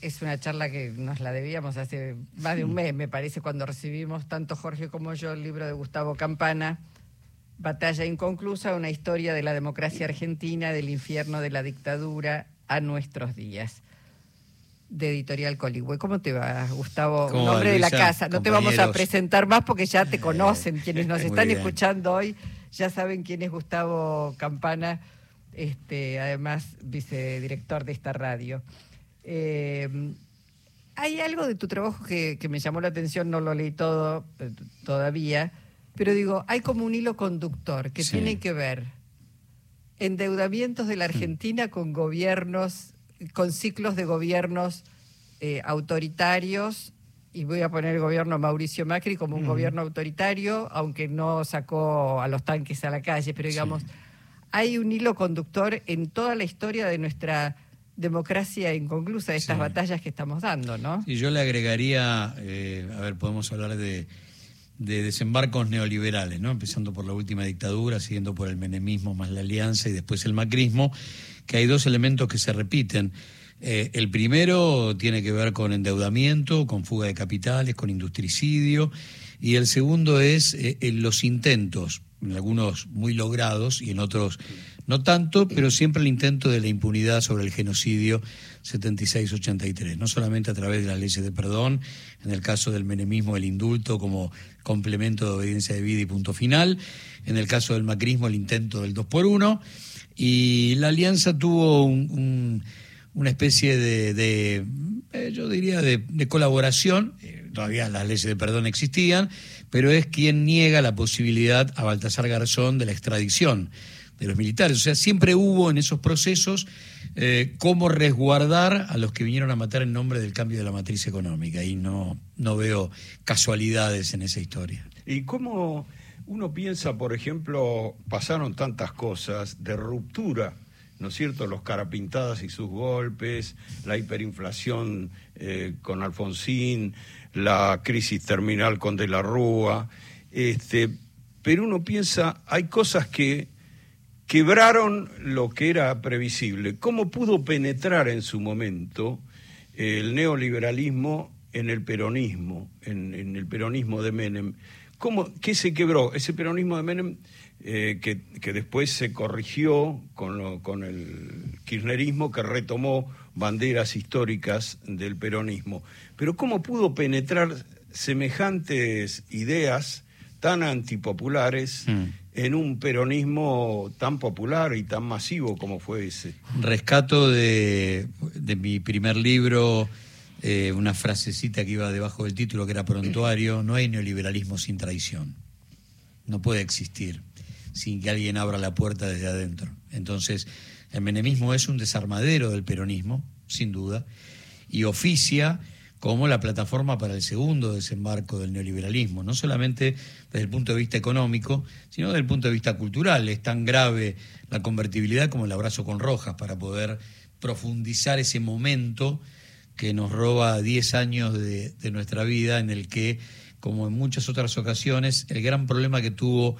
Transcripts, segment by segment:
es una charla que nos la debíamos hace más de un mes, me parece, cuando recibimos tanto Jorge como yo el libro de Gustavo Campana, Batalla Inconclusa, una historia de la democracia argentina, del infierno de la dictadura a nuestros días. De Editorial Coligüe. ¿Cómo te va, Gustavo? ¿Cómo va, Nombre de la casa. No te vamos a presentar más porque ya te conocen. Quienes nos están escuchando hoy ya saben quién es Gustavo Campana, este, además vicedirector de esta radio. Eh, hay algo de tu trabajo que, que me llamó la atención, no lo leí todo eh, todavía, pero digo, hay como un hilo conductor que Sí. tiene que ver endeudamientos de la Argentina con gobiernos, con ciclos de gobiernos eh, autoritarios, y voy a poner el gobierno Mauricio Macri como un gobierno autoritario, aunque no sacó a los tanques a la calle, pero digamos, hay un hilo conductor en toda la historia de nuestra democracia inconclusa, de estas Sí. batallas que estamos dando, ¿no? Y yo le agregaría, eh, a ver, podemos hablar de, de desembarcos neoliberales, ¿no? Empezando por la última dictadura, siguiendo por el menemismo más la alianza y después el macrismo, que hay dos elementos que se repiten. Eh, el primero tiene que ver con endeudamiento, con fuga de capitales, con industricidio, y el segundo es eh, en los intentos, en algunos muy logrados y en otros no tanto, pero siempre el intento de la impunidad sobre el genocidio 76-83, no solamente a través de las leyes de perdón, en el caso del menemismo el indulto como complemento de obediencia de vida y punto final, en el caso del macrismo el intento del 2 por 1 y la alianza tuvo un- un- una especie de, eh, yo diría, de, de colaboración, eh, todavía las leyes de perdón existían, pero es quien niega la posibilidad a Baltasar Garzón de la extradición de los militares. O sea, siempre hubo en esos procesos eh, cómo resguardar a los que vinieron a matar en nombre del cambio de la matriz económica. Y no, no veo casualidades en esa historia. ¿Y cómo uno piensa, por ejemplo, pasaron tantas cosas de ruptura, ¿no es cierto? Los carapintadas y sus golpes, la hiperinflación eh, con Alfonsín, la crisis terminal con De la Rúa, este, pero uno piensa, hay cosas que quebraron lo que era previsible. ¿Cómo pudo penetrar en su momento el neoliberalismo en el peronismo, en, el peronismo de Menem? ¿Cómo, ¿Qué se quebró? Ese peronismo de Menem eh, que, que después se corrigió con el kirchnerismo que retomó banderas históricas del peronismo. Pero ¿cómo pudo penetrar semejantes ideas tan antipopulares Mm. En un peronismo tan popular y tan masivo como fue ese? Rescato de, de mi primer libro eh, una frasecita que iba debajo del título que era prontuario, no hay neoliberalismo sin traición. No puede existir sin que alguien abra la puerta desde adentro. Entonces, el menemismo es un desarmadero del peronismo, sin duda, y oficia como la plataforma para el segundo desembarco del neoliberalismo, no solamente desde el punto de vista económico, sino desde el punto de vista cultural. Es tan grave la convertibilidad como el abrazo con rojas para poder profundizar ese momento que nos roba 10 años de, de nuestra vida en el que, como en muchas otras ocasiones, el gran problema que tuvo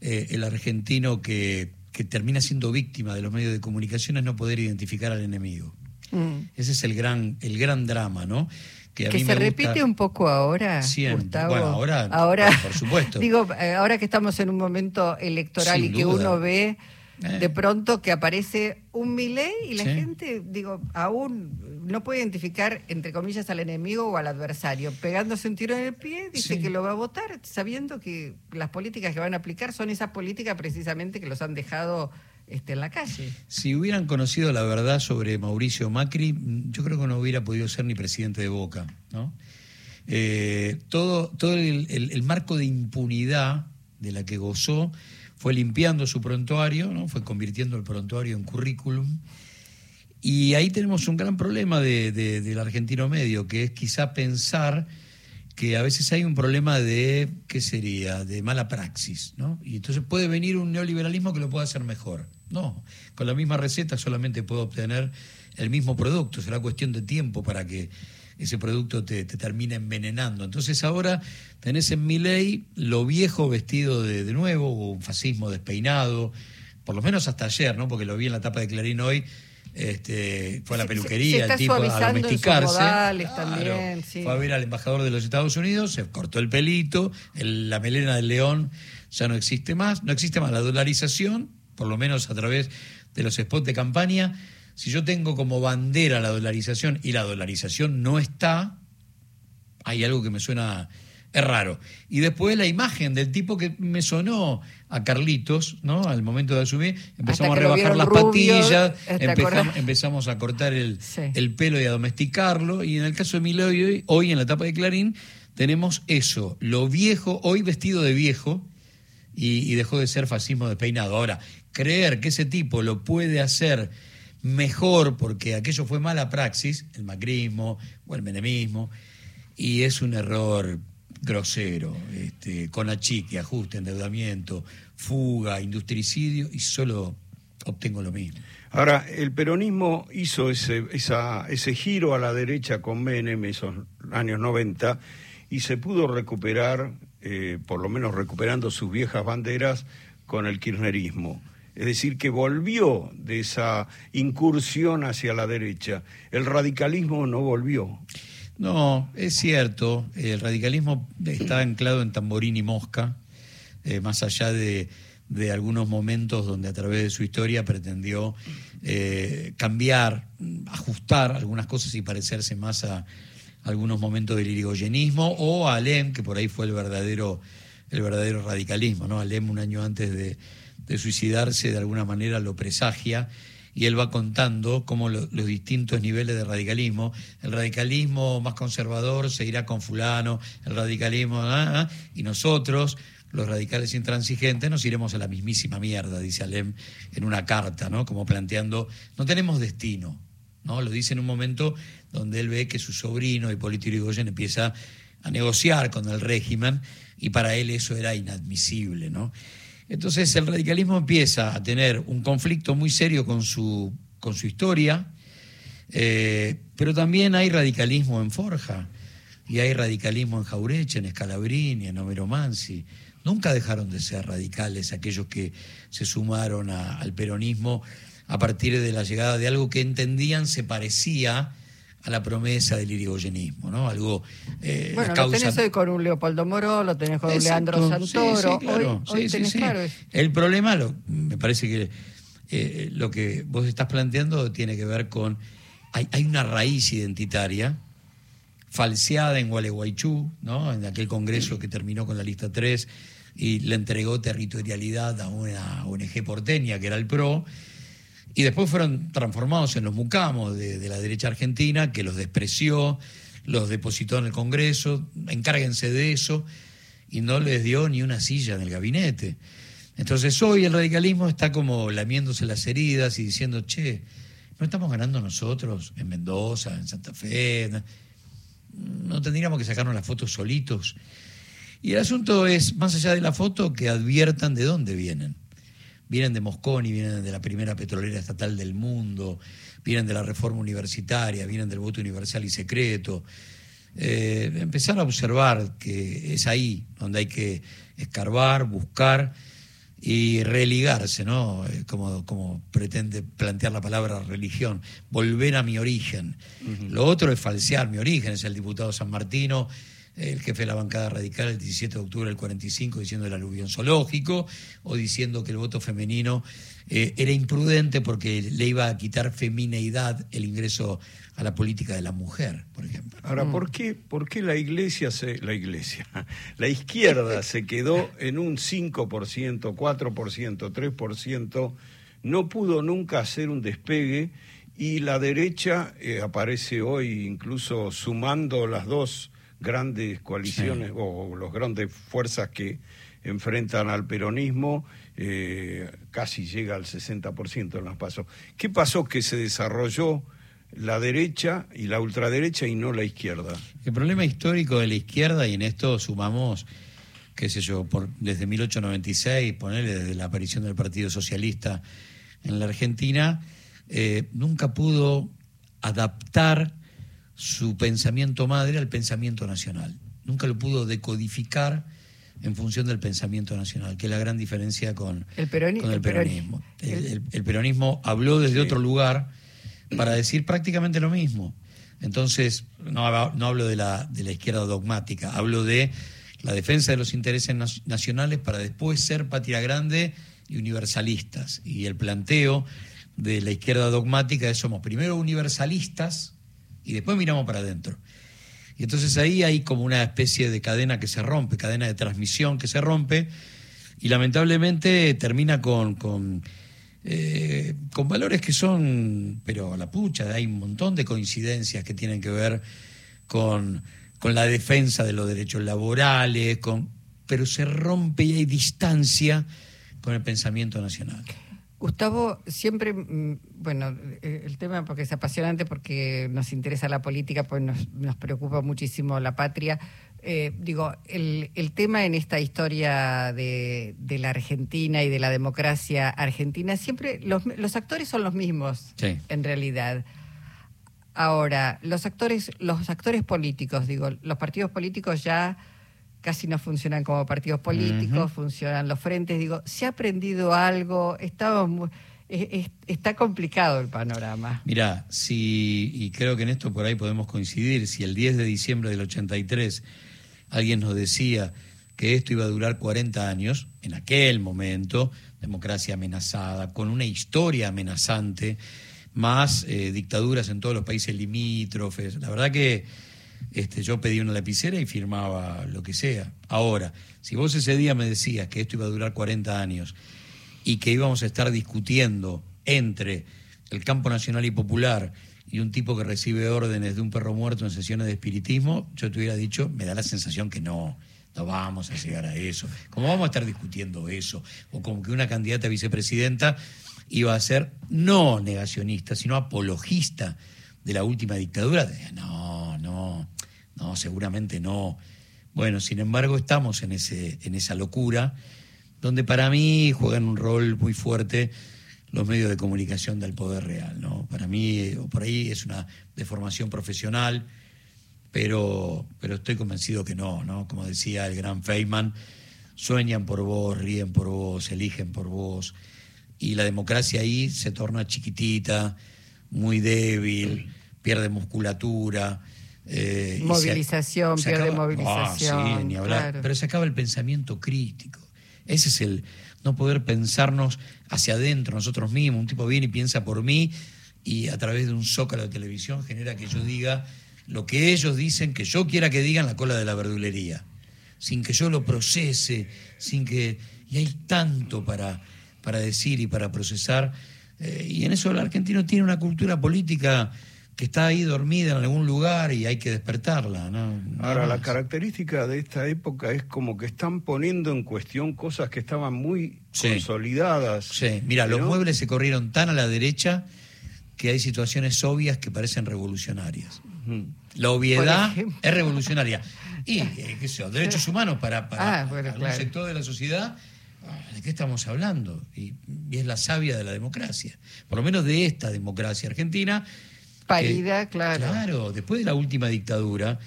eh, el argentino que, que termina siendo víctima de los medios de comunicación es no poder identificar al enemigo. Mm. Ese es el gran, el gran drama, ¿no? Que, a Que mí se me gusta- repite un poco ahora, Siempre. Gustavo. Bueno, ahora, ahora por supuesto. digo, eh, ahora que estamos en un momento electoral Sin y que duda. uno ve Eh. de pronto que aparece un Milei y la Sí. gente, digo, aún no puede identificar, entre comillas, al enemigo o al adversario. Pegándose un tiro en el pie, dice Sí. que lo va a votar, sabiendo que las políticas que van a aplicar son esas políticas precisamente que los han dejado este, en la calle. Si hubieran conocido la verdad sobre Mauricio Macri, yo creo que no hubiera podido ser ni presidente de Boca, ¿no? Eh, todo todo el, el- el marco de impunidad de la que gozó fue limpiando su prontuario, ¿no? Fue convirtiendo el prontuario en currículum. Y ahí tenemos un gran problema de- de- del argentino medio, que es quizá pensar que a veces hay un problema de, ¿qué sería?, de mala praxis, ¿no? Y entonces puede venir un neoliberalismo que lo pueda hacer mejor. No, con la misma receta solamente puedo obtener el mismo producto, será cuestión de tiempo para que ese producto te, te termine envenenando. Entonces ahora tenés en mi ley lo viejo vestido de, de nuevo, o un fascismo despeinado, por lo menos hasta ayer, ¿no? Porque lo vi en la tapa de Clarín hoy, Este, fue a la peluquería, se está el tipo a domesticarse. modales también, sí. Fue a ver al embajador de los Estados Unidos, se cortó el pelito, el- la melena del león ya no existe más, no existe más la dolarización, por lo menos a través de los spots de campaña. Si yo tengo como bandera la dolarización y la dolarización no está, hay algo que me suena es raro. Y después la imagen del tipo que me sonó a Carlitos, ¿no? Al momento de asumir, empezamos a rebajar las rubio, patillas, ¿te empezamos, empezamos a cortar el, Sí. el pelo y a domesticarlo. Y en el caso de Milei, hoy, hoy en la etapa de Clarín, tenemos eso, lo viejo, hoy vestido de viejo, y, y dejó de ser fascismo despeinado. Ahora, creer que ese tipo lo puede hacer mejor porque aquello fue mala praxis, el macrismo o el menemismo, y es un error grosero, este, con achique, ajuste, endeudamiento, fuga, industricidio, y solo obtengo lo mismo. Ahora, el peronismo hizo ese, esa- ese giro a la derecha con Menem, esos años 90, y se pudo recuperar, eh, por lo menos recuperando sus viejas banderas, con el kirchnerismo. Es decir, que volvió de esa incursión hacia la derecha. El radicalismo no volvió. No, es cierto, el radicalismo está anclado en tamborín y mosca, eh, más allá de, de algunos momentos donde a través de su historia pretendió eh, cambiar, ajustar algunas cosas y parecerse más a algunos momentos del irigoyenismo o a Alem, que por ahí fue el verdadero, el verdadero radicalismo, ¿no? Alem un año antes de, de suicidarse de alguna manera lo presagia y él va contando cómo lo- los distintos niveles de radicalismo, el radicalismo más conservador se irá con fulano, el radicalismo, ah, ah, y nosotros, los radicales intransigentes, nos iremos a la mismísima mierda, dice Alem en una carta, ¿no? Como planteando, no tenemos destino, ¿no? Lo dice en un momento donde él ve que su sobrino, Hipólito Yrigoyen, empieza a negociar con el régimen y para él eso era inadmisible, ¿no? Entonces el radicalismo empieza a tener un conflicto muy serio con su, con su historia, eh, pero también hay radicalismo en Forja y hay radicalismo en Jaureche, en Scalabrini, en Homero Mansi. Nunca dejaron de ser radicales aquellos que se sumaron al peronismo a partir de la llegada de algo que entendían se parecía a la promesa del irigoyenismo, ¿no? Algo eh, Bueno, la lo causa tenés hoy con un Leopoldo Moró, lo tenés con un Leandro sí, Santoro. sí, claro, hoy hoy sí, sí, tenés sí. claro eso. El problema, lo- me parece que eh, lo que vos estás planteando tiene que ver con. Hay, hay una raíz identitaria falseada en Gualeguaychú, ¿no? en aquel congreso que terminó con la lista 3 y le entregó territorialidad a una ONG porteña que era el PRO. Y después fueron transformados en los mucamos de, la derecha argentina, que los despreció, los depositó en el Congreso, encárguense de eso, y no les dio ni una silla en el gabinete. Entonces hoy el radicalismo está como lamiéndose las heridas y diciendo, che, no estamos ganando nosotros en Mendoza, en Santa Fe, no tendríamos que sacarnos las fotos solitos. Y el asunto es, más allá de la foto, que adviertan de dónde vienen vienen de Mosconi, vienen de la primera petrolera estatal del mundo, vienen de la reforma universitaria, vienen del voto universal y secreto. Eh, empezar a observar que es ahí donde hay que escarbar, buscar y religarse, ¿no? Eh, Como, como pretende plantear la palabra religión, volver a mi origen. Lo otro es falsear mi origen, es el diputado San Martino, el jefe de la bancada radical el 17 de octubre del 45 diciendo el aluvión zoológico o diciendo que el voto femenino eh, era imprudente porque le iba a quitar femineidad el ingreso a la política de la mujer, por ejemplo. Ahora, ¿por qué, por qué la iglesia se, la iglesia, la izquierda se quedó en un 5%, 4%, 3%, no pudo nunca hacer un despegue y la derecha eh, aparece hoy incluso sumando las dos grandes coaliciones Sí. o las grandes fuerzas que enfrentan al peronismo, eh, casi llega al 60% en los pasos. ¿Qué pasó que se desarrolló la derecha y la ultraderecha y no la izquierda? El problema histórico de la izquierda, y en esto sumamos, qué sé yo, por, desde 1896, ponerle desde la aparición del Partido Socialista en la Argentina, eh, nunca pudo adaptar su pensamiento madre al pensamiento nacional. Nunca lo pudo decodificar en función del pensamiento nacional, que es la gran diferencia con El peroni- con el el peroni- peronismo. El, el- el- el peronismo habló desde Sí. otro lugar, para decir prácticamente lo mismo. Entonces, no, no hablo de la, de la izquierda dogmática, hablo de la defensa de los intereses nacionales para después ser patria grande y universalistas. Y el planteo de la izquierda dogmática es somos primero universalistas y después miramos para adentro. Y entonces ahí hay como una especie de cadena que se rompe, cadena de transmisión que se rompe, y lamentablemente termina con, con, eh, con valores que son, pero a la pucha, hay un montón de coincidencias que tienen que ver con, con la defensa de los derechos laborales, con, pero se rompe y hay distancia con el pensamiento nacional. Gustavo, siempre, mm, bueno, eh, el tema porque es apasionante, porque nos interesa la política, pues nos, nos preocupa muchísimo la patria. Eh, digo, el, el, tema en esta historia de, de, la Argentina y de la democracia argentina, siempre los, los actores son los mismos, sí. en realidad. Ahora, los actores, los actores políticos, digo, los partidos políticos ya casi no funcionan como partidos políticos, funcionan los frentes. Digo, ¿se ha aprendido algo? Estamos está complicado el panorama. Mira, si, y creo que en esto por ahí podemos coincidir, si el 10 de diciembre del 83 alguien nos decía que esto iba a durar 40 años, en aquel momento, democracia amenazada, con una historia amenazante, más eh, dictaduras en todos los países limítrofes, la verdad que este, yo pedí una lapicera y firmaba lo que sea. Ahora, si vos ese día me decías que esto iba a durar 40 años y que íbamos a estar discutiendo entre el campo nacional y popular y un tipo que recibe órdenes de un perro muerto en sesiones de espiritismo, yo te hubiera dicho, me da la sensación que no, no vamos a llegar a eso. ¿Cómo vamos a estar discutiendo eso? O como que una candidata a vicepresidenta iba a ser no negacionista, sino apologista de la última dictadura. No, no. No, seguramente no. Bueno, sin embargo, estamos en, ese, en esa locura, donde para mí juegan un rol muy fuerte los medios de comunicación del poder real. ¿no? Para mí, o por ahí es una deformación profesional, pero, pero estoy convencido que no, ¿no? Como decía el gran Feynman, sueñan por vos, ríen por vos, eligen por vos, y la democracia ahí se torna chiquitita, muy débil, pierde musculatura eh, movilización, pierde movilización. Ah, sí, ni hablar. Pero se acaba el pensamiento crítico. Ese es el no poder pensarnos hacia adentro nosotros mismos. Un tipo viene y piensa por mí y a través de un zócalo de televisión genera que yo diga lo que ellos dicen que yo quiera que digan la cola de la verdulería, sin que yo lo procese, sin que... Y hay tanto para, para decir y para procesar. Eh, y en eso el argentino tiene una cultura política que está ahí dormida en algún lugar y hay que despertarla. ¿no? Ahora, la característica de esta época es como que están poniendo en cuestión cosas que estaban muy consolidadas. Sí, mira, los muebles se corrieron tan a la derecha que hay situaciones obvias que parecen revolucionarias. La obviedad es revolucionaria. Y, eh, qué sé yo, derechos humanos para, para ah, sector de la sociedad, ah, ¿de qué estamos hablando? y es la savia de la democracia, por lo menos de esta democracia argentina, Parida, claro. Claro, después de la última dictadura,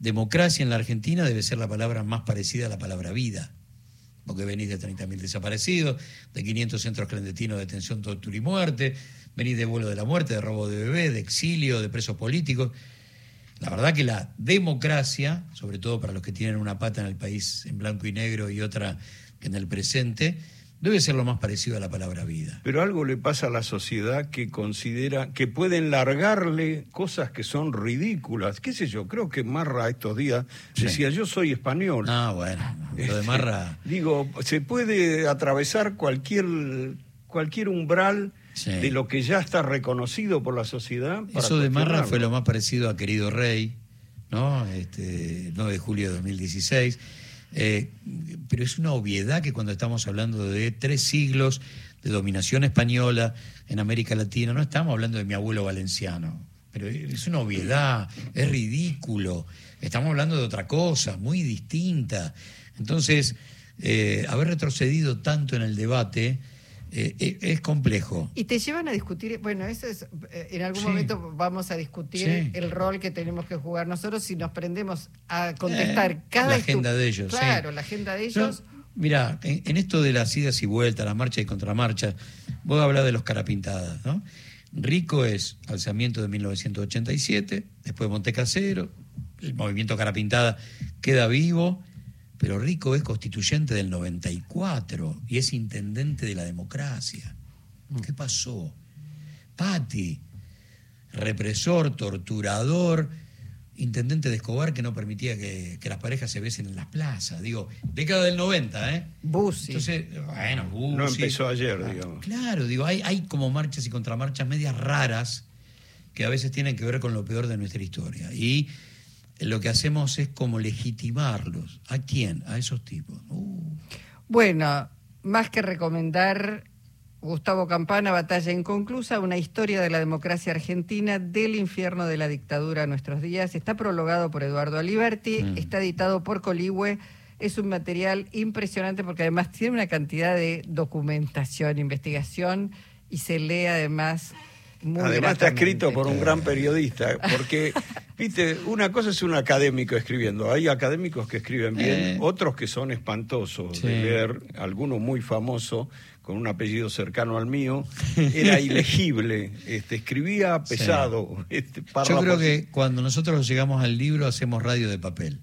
democracia en la Argentina debe ser la palabra más parecida a la palabra vida. Porque venís de 30.000 desaparecidos, de 500 centros clandestinos de detención, tortura y muerte, venís de vuelo de la muerte, de robo de bebés, de exilio, de presos políticos. La verdad que la democracia, sobre todo para los que tienen una pata en el país en blanco y negro y otra en el presente, Debe ser lo más parecido a la palabra vida. Pero algo le pasa a la sociedad que considera que pueden largarle cosas que son ridículas. ¿Qué sé yo? Creo que Marra estos días decía, yo soy español. Ah, bueno. Lo de Marra... Digo, se puede atravesar cualquier, cualquier umbral de lo que ya está reconocido por la sociedad. Eso de Marra fue lo más parecido a Querido Rey, ¿no? Este, 9 de julio de 2016 eh, pero es una obviedad que cuando estamos hablando de tres siglos de dominación española en América Latina, no estamos hablando de mi abuelo valenciano, pero es una obviedad, es ridículo, estamos hablando de otra cosa, muy distinta. Entonces, eh, haber retrocedido tanto en el debate eh, eh, es complejo. Y te llevan a discutir, bueno, eso es, eh, en algún momento vamos a discutir el rol que tenemos que jugar nosotros si nos prendemos a contestar cada... La agenda de ellos. Claro, la agenda de ellos. mira, en, esto de las idas y vueltas, las marchas y contramarchas, vos hablar de los carapintadas, ¿no? Rico es alzamiento de 1987, después Montecasero, el movimiento Cara Pintada queda vivo, pero Rico es constituyente del 94 y es intendente de la democracia. ¿Qué pasó? Patti, represor, torturador, intendente de Escobar que no permitía que, que las parejas se besen en las plazas. Digo, década del 90, ¿eh? Bussi. Entonces, bueno, Bussi. No empezó ayer, digamos. Claro, digo, hay, hay como marchas y contramarchas medias raras que a veces tienen que ver con lo peor de nuestra historia. Y lo que hacemos es como legitimarlos. ¿A quién? A esos tipos. Uh. Bueno, más que recomendar Gustavo Campana, Batalla Inconclusa, una historia de la democracia argentina del infierno de la dictadura a nuestros días. Está prologado por Eduardo Aliberti, Mm. está editado por Coligüe. Es un material impresionante porque además tiene una cantidad de documentación, investigación y se lee además muy Además está escrito por un gran periodista, porque, viste, una cosa es un académico escribiendo, hay académicos que escriben bien, Eh. otros que son espantosos Sí. de leer, alguno muy famoso, con un apellido cercano al mío, era ilegible, este, escribía pesado. Este, Yo creo que cuando nosotros llegamos al libro hacemos radio de papel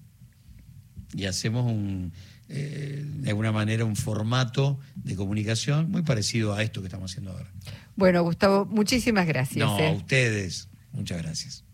y hacemos un, eh, de alguna manera un formato de comunicación muy parecido a esto que estamos haciendo ahora. Bueno, Gustavo, muchísimas gracias. No, ¿eh? a ustedes, muchas gracias.